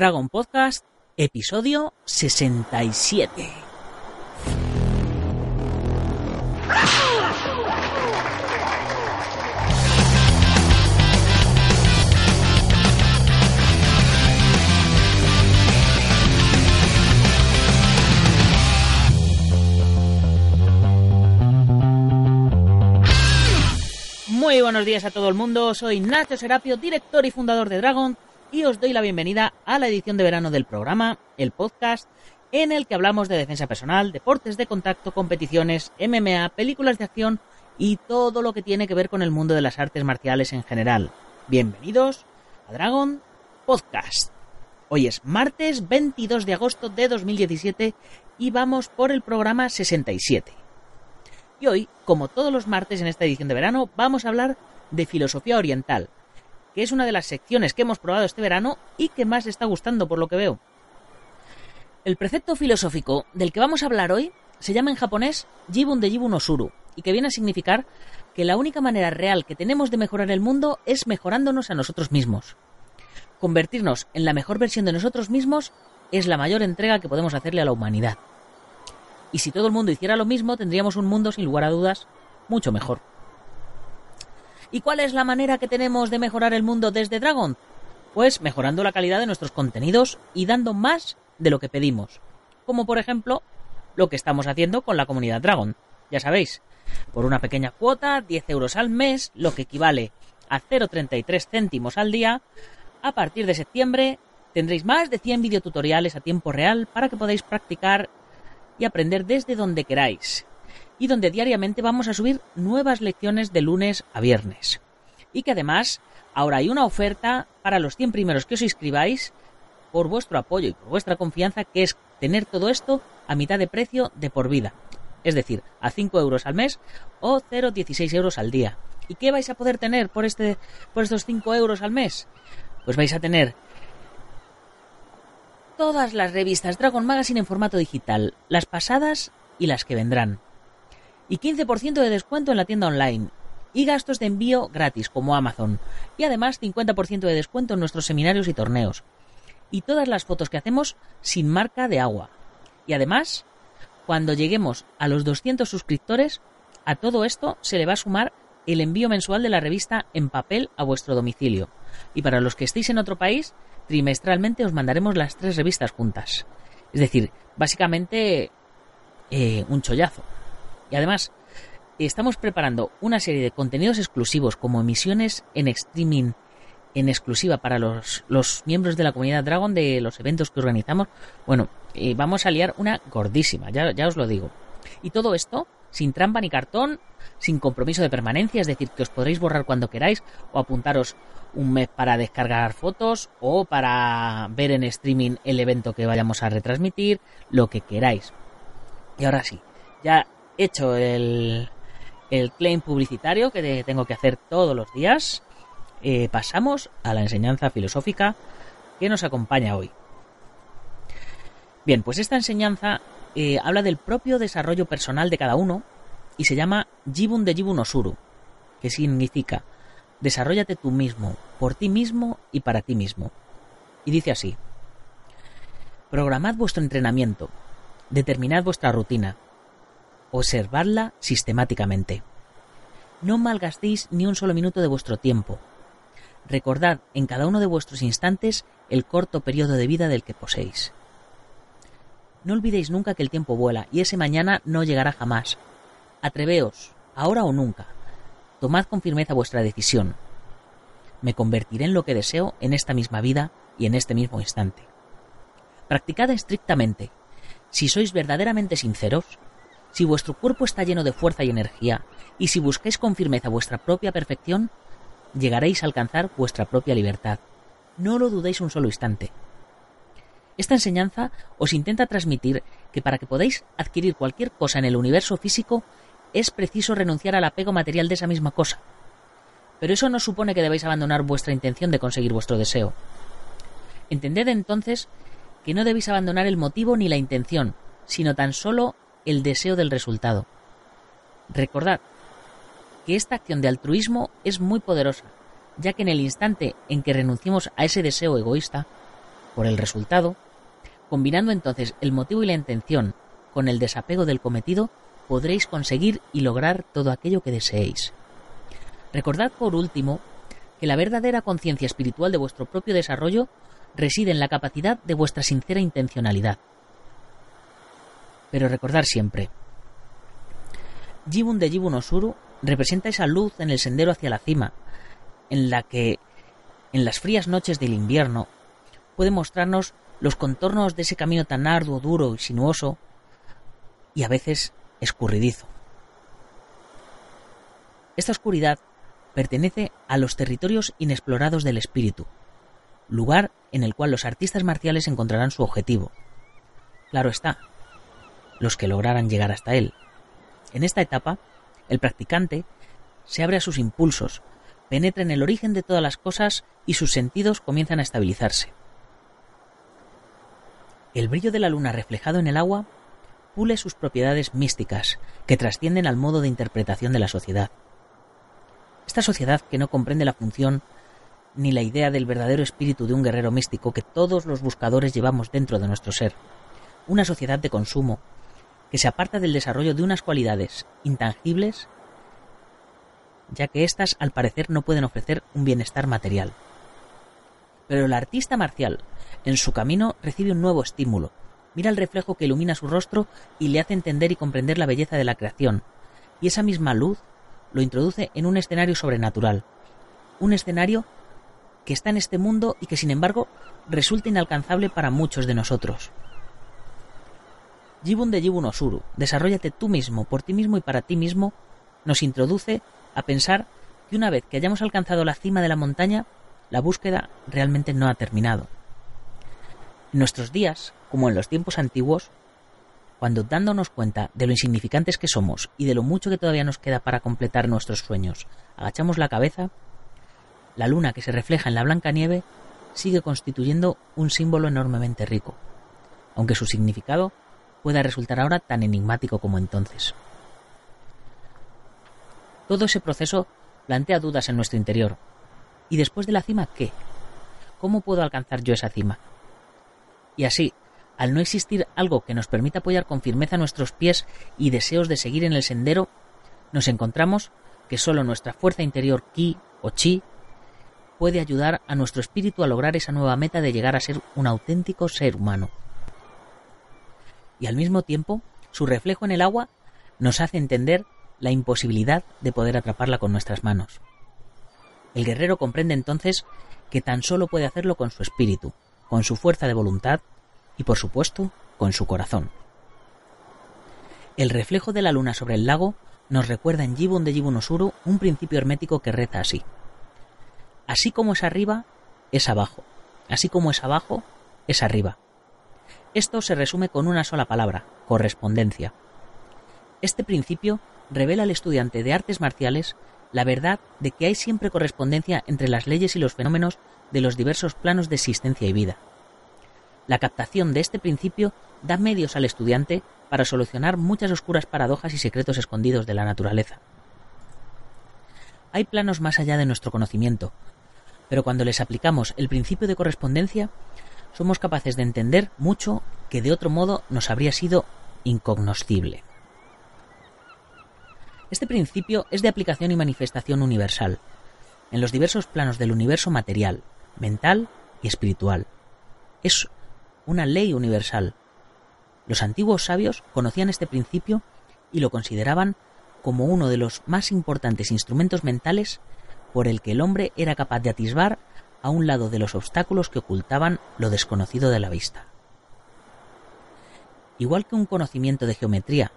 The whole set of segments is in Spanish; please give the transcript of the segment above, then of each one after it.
Dragon Podcast, episodio 67. Muy buenos días a todo el mundo, soy Nacho Serapio, director y fundador de Dragon, y os doy la bienvenida a la edición de verano del programa, el podcast, en el que hablamos de defensa personal, deportes de contacto, competiciones, MMA, películas de acción y todo lo que tiene que ver con el mundo de las artes marciales en general. Bienvenidos a Dragon Podcast. Hoy es martes 22 de agosto de 2017 y vamos por el programa 67. Y hoy, como todos los martes en esta edición de verano, vamos a hablar de filosofía oriental, que es una de las secciones que hemos probado este verano y que más está gustando por lo que veo. El precepto filosófico del que vamos a hablar hoy se llama en japonés Jibun de Jibun Osuru y que viene a significar que la única manera real que tenemos de mejorar el mundo es mejorándonos a nosotros mismos. Convertirnos en la mejor versión de nosotros mismos es la mayor entrega que podemos hacerle a la humanidad. Y si todo el mundo hiciera lo mismo, tendríamos un mundo, sin lugar a dudas, mucho mejor. ¿Y cuál es la manera que tenemos de mejorar el mundo desde Dragon? Pues mejorando la calidad de nuestros contenidos y dando más de lo que pedimos. Como por ejemplo lo que estamos haciendo con la comunidad Dragon. Ya sabéis, por una pequeña cuota, 10 euros al mes, lo que equivale a 0,33 céntimos al día, a partir de septiembre tendréis más de 100 videotutoriales a tiempo real para que podáis practicar y aprender desde donde queráis y donde diariamente vamos a subir nuevas lecciones de lunes a viernes. Y que además ahora hay una oferta para los 100 primeros que os inscribáis por vuestro apoyo y por vuestra confianza, que es tener todo esto a mitad de precio de por vida. Es decir, a 5 euros al mes o 0,16 euros al día. ¿Y qué vais a poder tener por, este, por estos 5 euros al mes? Pues vais a tener todas las revistas Dragon Magazine en formato digital, las pasadas y las que vendrán y 15% de descuento en la tienda online y gastos de envío gratis como Amazon y además 50% de descuento en nuestros seminarios y torneos y todas las fotos que hacemos sin marca de agua. Y además, cuando lleguemos a los 200 suscriptores, a todo esto se le va a sumar el envío mensual de la revista en papel a vuestro domicilio. Y para los que estéis en otro país, trimestralmente os mandaremos las tres revistas juntas. Es decir, básicamente eh, un chollazo. Y además, estamos preparando una serie de contenidos exclusivos como emisiones en streaming en exclusiva para los, los miembros de la comunidad Dragon de los eventos que organizamos. Bueno, vamos a liar una gordísima, ya, ya os lo digo. Y todo esto sin trampa ni cartón, sin compromiso de permanencia, es decir, que os podréis borrar cuando queráis o apuntaros un mes para descargar fotos o para ver en streaming el evento que vayamos a retransmitir, lo que queráis. Y ahora sí, ya hecho el, el claim publicitario que tengo que hacer todos los días, eh, pasamos a la enseñanza filosófica que nos acompaña hoy. Bien, pues esta enseñanza eh, habla del propio desarrollo personal de cada uno y se llama Jibun de Jibun Osuru, que significa desarrollate tú mismo, por ti mismo y para ti mismo. Y dice así, programad vuestro entrenamiento, determinad vuestra rutina, observarla sistemáticamente. No malgastéis ni un solo minuto de vuestro tiempo. Recordad en cada uno de vuestros instantes el corto periodo de vida del que poseéis. No olvidéis nunca que el tiempo vuela y ese mañana no llegará jamás. Atreveos, ahora o nunca. Tomad con firmeza vuestra decisión. Me convertiré en lo que deseo en esta misma vida y en este mismo instante. Practicad estrictamente. Si sois verdaderamente sinceros, si vuestro cuerpo está lleno de fuerza y energía, y si buscáis con firmeza vuestra propia perfección, llegaréis a alcanzar vuestra propia libertad. No lo dudéis un solo instante. Esta enseñanza os intenta transmitir que para que podáis adquirir cualquier cosa en el universo físico es preciso renunciar al apego material de esa misma cosa. Pero eso no supone que debáis abandonar vuestra intención de conseguir vuestro deseo. Entended entonces que no debéis abandonar el motivo ni la intención, sino tan solo el deseo del resultado. Recordad que esta acción de altruismo es muy poderosa, ya que en el instante en que renunciemos a ese deseo egoísta, por el resultado, combinando entonces el motivo y la intención con el desapego del cometido, podréis conseguir y lograr todo aquello que deseéis. Recordad por último que la verdadera conciencia espiritual de vuestro propio desarrollo reside en la capacidad de vuestra sincera intencionalidad. Pero recordar siempre, Jibun de Jibun Osuru representa esa luz en el sendero hacia la cima, en la que, en las frías noches del invierno, puede mostrarnos los contornos de ese camino tan arduo, duro y sinuoso, y a veces escurridizo. Esta oscuridad pertenece a los territorios inexplorados del espíritu, lugar en el cual los artistas marciales encontrarán su objetivo. Claro está, los que lograran llegar hasta él. En esta etapa, el practicante se abre a sus impulsos, penetra en el origen de todas las cosas y sus sentidos comienzan a estabilizarse. El brillo de la luna reflejado en el agua pule sus propiedades místicas que trascienden al modo de interpretación de la sociedad. Esta sociedad que no comprende la función ni la idea del verdadero espíritu de un guerrero místico que todos los buscadores llevamos dentro de nuestro ser. Una sociedad de consumo que se aparta del desarrollo de unas cualidades intangibles, ya que éstas al parecer no pueden ofrecer un bienestar material. Pero el artista marcial, en su camino, recibe un nuevo estímulo. Mira el reflejo que ilumina su rostro y le hace entender y comprender la belleza de la creación, y esa misma luz lo introduce en un escenario sobrenatural, un escenario que está en este mundo y que sin embargo resulta inalcanzable para muchos de nosotros. Jibun de Jibun Osuru, desarrollate tú mismo, por ti mismo y para ti mismo, nos introduce a pensar que una vez que hayamos alcanzado la cima de la montaña, la búsqueda realmente no ha terminado. En nuestros días, como en los tiempos antiguos, cuando dándonos cuenta de lo insignificantes que somos y de lo mucho que todavía nos queda para completar nuestros sueños, agachamos la cabeza, la luna que se refleja en la blanca nieve sigue constituyendo un símbolo enormemente rico, aunque su significado pueda resultar ahora tan enigmático como entonces. Todo ese proceso plantea dudas en nuestro interior. ¿Y después de la cima qué? ¿Cómo puedo alcanzar yo esa cima? Y así, al no existir algo que nos permita apoyar con firmeza nuestros pies y deseos de seguir en el sendero, nos encontramos que solo nuestra fuerza interior ki o chi puede ayudar a nuestro espíritu a lograr esa nueva meta de llegar a ser un auténtico ser humano y al mismo tiempo su reflejo en el agua nos hace entender la imposibilidad de poder atraparla con nuestras manos. El guerrero comprende entonces que tan solo puede hacerlo con su espíritu, con su fuerza de voluntad y por supuesto con su corazón. El reflejo de la luna sobre el lago nos recuerda en Jibun de Jibun Osuru un principio hermético que reza así. Así como es arriba, es abajo. Así como es abajo, es arriba. Esto se resume con una sola palabra, correspondencia. Este principio revela al estudiante de artes marciales la verdad de que hay siempre correspondencia entre las leyes y los fenómenos de los diversos planos de existencia y vida. La captación de este principio da medios al estudiante para solucionar muchas oscuras paradojas y secretos escondidos de la naturaleza. Hay planos más allá de nuestro conocimiento, pero cuando les aplicamos el principio de correspondencia, somos capaces de entender mucho que de otro modo nos habría sido incognoscible. Este principio es de aplicación y manifestación universal, en los diversos planos del universo material, mental y espiritual. Es una ley universal. Los antiguos sabios conocían este principio y lo consideraban como uno de los más importantes instrumentos mentales por el que el hombre era capaz de atisbar a un lado de los obstáculos que ocultaban lo desconocido de la vista. igual que un conocimiento de geometría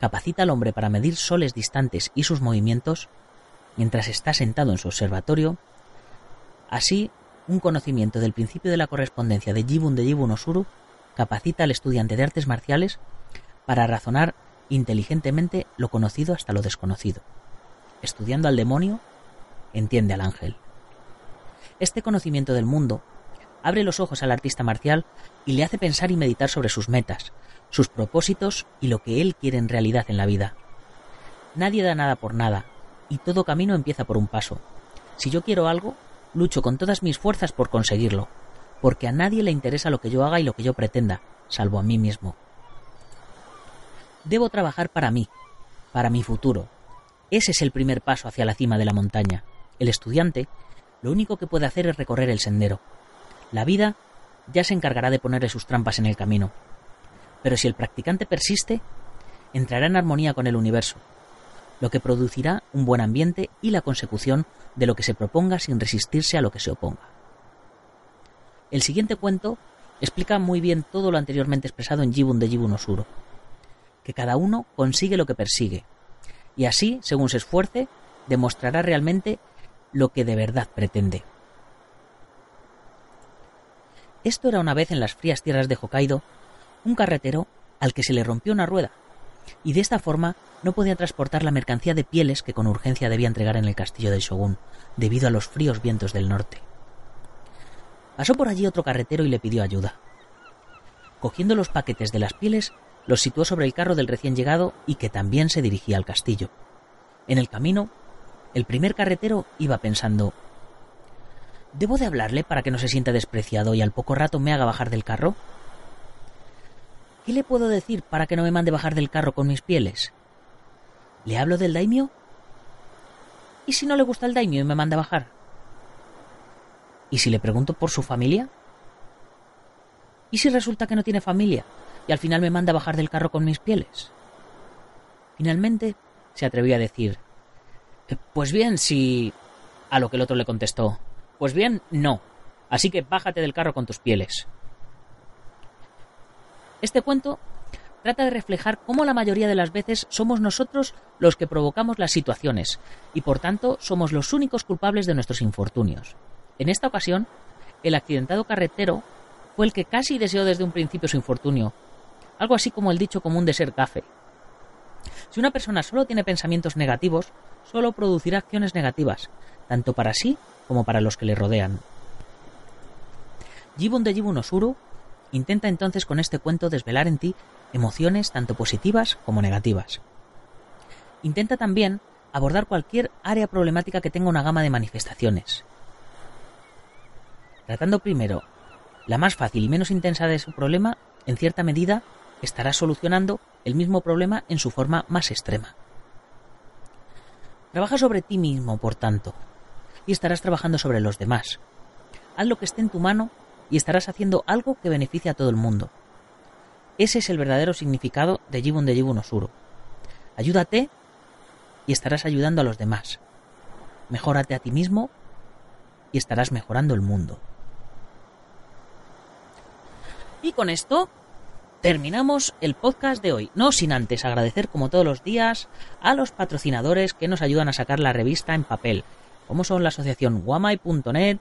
capacita al hombre para medir soles distantes y sus movimientos mientras está sentado en su observatorio, así un conocimiento del principio de la correspondencia de Jibun de Jibun Osuru capacita al estudiante de artes marciales para razonar inteligentemente lo conocido hasta lo desconocido. Estudiando al demonio, entiende al ángel. Este conocimiento del mundo abre los ojos al artista marcial y le hace pensar y meditar sobre sus metas, sus propósitos y lo que él quiere en realidad en la vida. Nadie da nada por nada, y todo camino empieza por un paso. Si yo quiero algo, lucho con todas mis fuerzas por conseguirlo, porque a nadie le interesa lo que yo haga y lo que yo pretenda, salvo a mí mismo. Debo trabajar para mí, para mi futuro. Ese es el primer paso hacia la cima de la montaña. El estudiante lo único que puede hacer es recorrer el sendero. La vida ya se encargará de ponerle sus trampas en el camino. Pero si el practicante persiste, entrará en armonía con el universo, lo que producirá un buen ambiente y la consecución de lo que se proponga sin resistirse a lo que se oponga. El siguiente cuento explica muy bien todo lo anteriormente expresado en Jibun de Jibun Osuro, que cada uno consigue lo que persigue, y así, según se esfuerce, demostrará realmente lo que de verdad pretende. Esto era una vez en las frías tierras de Hokkaido un carretero al que se le rompió una rueda, y de esta forma no podía transportar la mercancía de pieles que con urgencia debía entregar en el castillo del Shogun, debido a los fríos vientos del norte. Pasó por allí otro carretero y le pidió ayuda. Cogiendo los paquetes de las pieles, los situó sobre el carro del recién llegado y que también se dirigía al castillo. En el camino, el primer carretero iba pensando ¿Debo de hablarle para que no se sienta despreciado y al poco rato me haga bajar del carro? ¿Qué le puedo decir para que no me mande bajar del carro con mis pieles? ¿Le hablo del daimio? ¿Y si no le gusta el daimio y me manda bajar? ¿Y si le pregunto por su familia? ¿Y si resulta que no tiene familia y al final me manda bajar del carro con mis pieles? Finalmente se atrevió a decir, pues bien, si... A lo que el otro le contestó, pues bien, no. Así que bájate del carro con tus pieles. Este cuento trata de reflejar cómo la mayoría de las veces somos nosotros los que provocamos las situaciones y por tanto somos los únicos culpables de nuestros infortunios. En esta ocasión, el accidentado carretero fue el que casi deseó desde un principio su infortunio, algo así como el dicho común de ser gafe. Si una persona solo tiene pensamientos negativos, solo producirá acciones negativas, tanto para sí como para los que le rodean. Jibun de Jibun Osuru intenta entonces con este cuento desvelar en ti emociones tanto positivas como negativas. Intenta también abordar cualquier área problemática que tenga una gama de manifestaciones. Tratando primero la más fácil y menos intensa de su problema, en cierta medida estará solucionando el mismo problema en su forma más extrema. Trabaja sobre ti mismo, por tanto, y estarás trabajando sobre los demás. Haz lo que esté en tu mano y estarás haciendo algo que beneficie a todo el mundo. Ese es el verdadero significado de Jibun de Jibun Osuro. Ayúdate y estarás ayudando a los demás. Mejórate a ti mismo y estarás mejorando el mundo. Y con esto terminamos el podcast de hoy. No sin antes agradecer, como todos los días, a los patrocinadores que nos ayudan a sacar la revista en papel como son la asociación Guamai.net,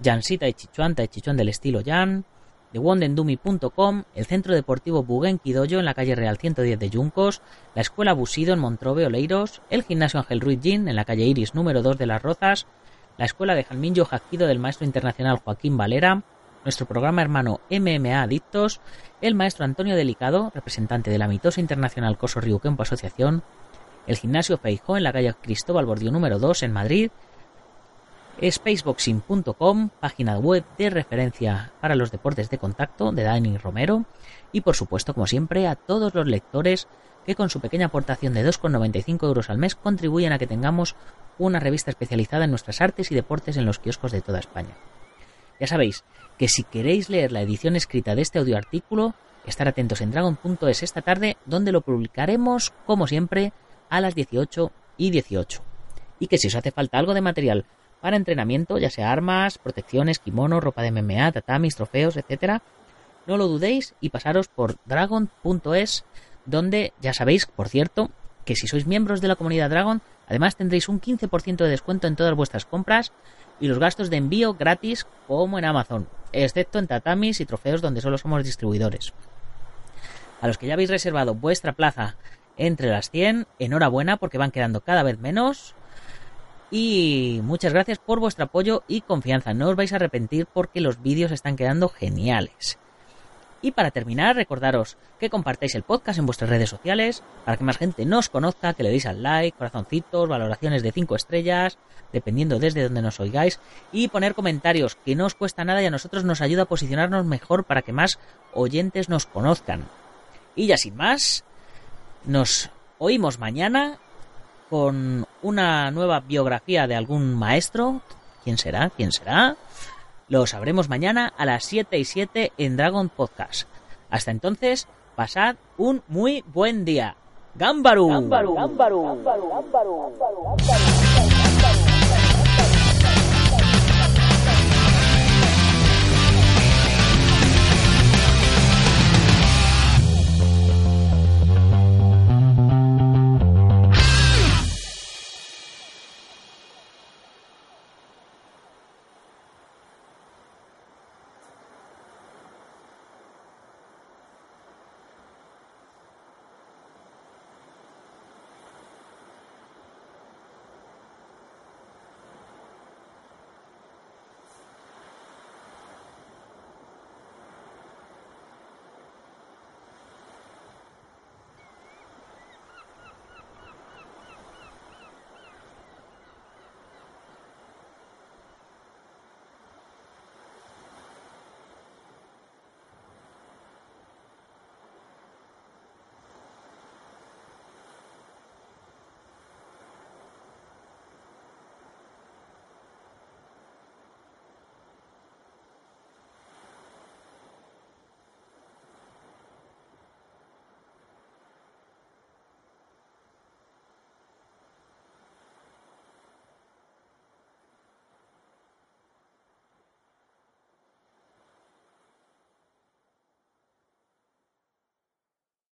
Jansita y Chichuanta y Chichuan del estilo Jan, TheWondendumi.com, el Centro Deportivo Bugenki Dojo en la calle Real 110 de Yuncos, la Escuela Busido en Montrove Oleiros, el Gimnasio Ángel Ruiz Gin en la calle Iris número 2 de Las Rozas, la Escuela de Jalminjo Jaquido del maestro internacional Joaquín Valera, nuestro programa hermano MMA Adictos, el maestro Antonio Delicado, representante de la mitosa internacional Coso Kempo Asociación, el Gimnasio Feijó en la calle Cristóbal Bordio número 2 en Madrid, spaceboxing.com, página web de referencia para los deportes de contacto de Dani Romero y por supuesto, como siempre, a todos los lectores que con su pequeña aportación de 2,95 euros al mes contribuyen a que tengamos una revista especializada en nuestras artes y deportes en los kioscos de toda España. Ya sabéis que si queréis leer la edición escrita de este audio artículo, estar atentos en dragon.es esta tarde, donde lo publicaremos, como siempre, a las 18 y 18. Y que si os hace falta algo de material para entrenamiento, ya sea armas, protecciones, kimono, ropa de MMA, tatamis, trofeos, etc., no lo dudéis y pasaros por dragon.es, donde ya sabéis, por cierto, que si sois miembros de la comunidad Dragon, además tendréis un 15% de descuento en todas vuestras compras y los gastos de envío gratis como en Amazon, excepto en tatamis y trofeos donde solo somos distribuidores. A los que ya habéis reservado vuestra plaza entre las 100, enhorabuena porque van quedando cada vez menos. Y muchas gracias por vuestro apoyo y confianza. No os vais a arrepentir porque los vídeos están quedando geniales. Y para terminar, recordaros que compartáis el podcast en vuestras redes sociales para que más gente nos conozca, que le deis al like, corazoncitos, valoraciones de 5 estrellas, dependiendo desde donde nos oigáis, y poner comentarios, que no os cuesta nada y a nosotros nos ayuda a posicionarnos mejor para que más oyentes nos conozcan. Y ya sin más, nos oímos mañana con una nueva biografía de algún maestro. ¿Quién será? ¿Quién será? Lo sabremos mañana a las 7 y 7 en Dragon Podcast. Hasta entonces, pasad un muy buen día. ¡Gámbaru!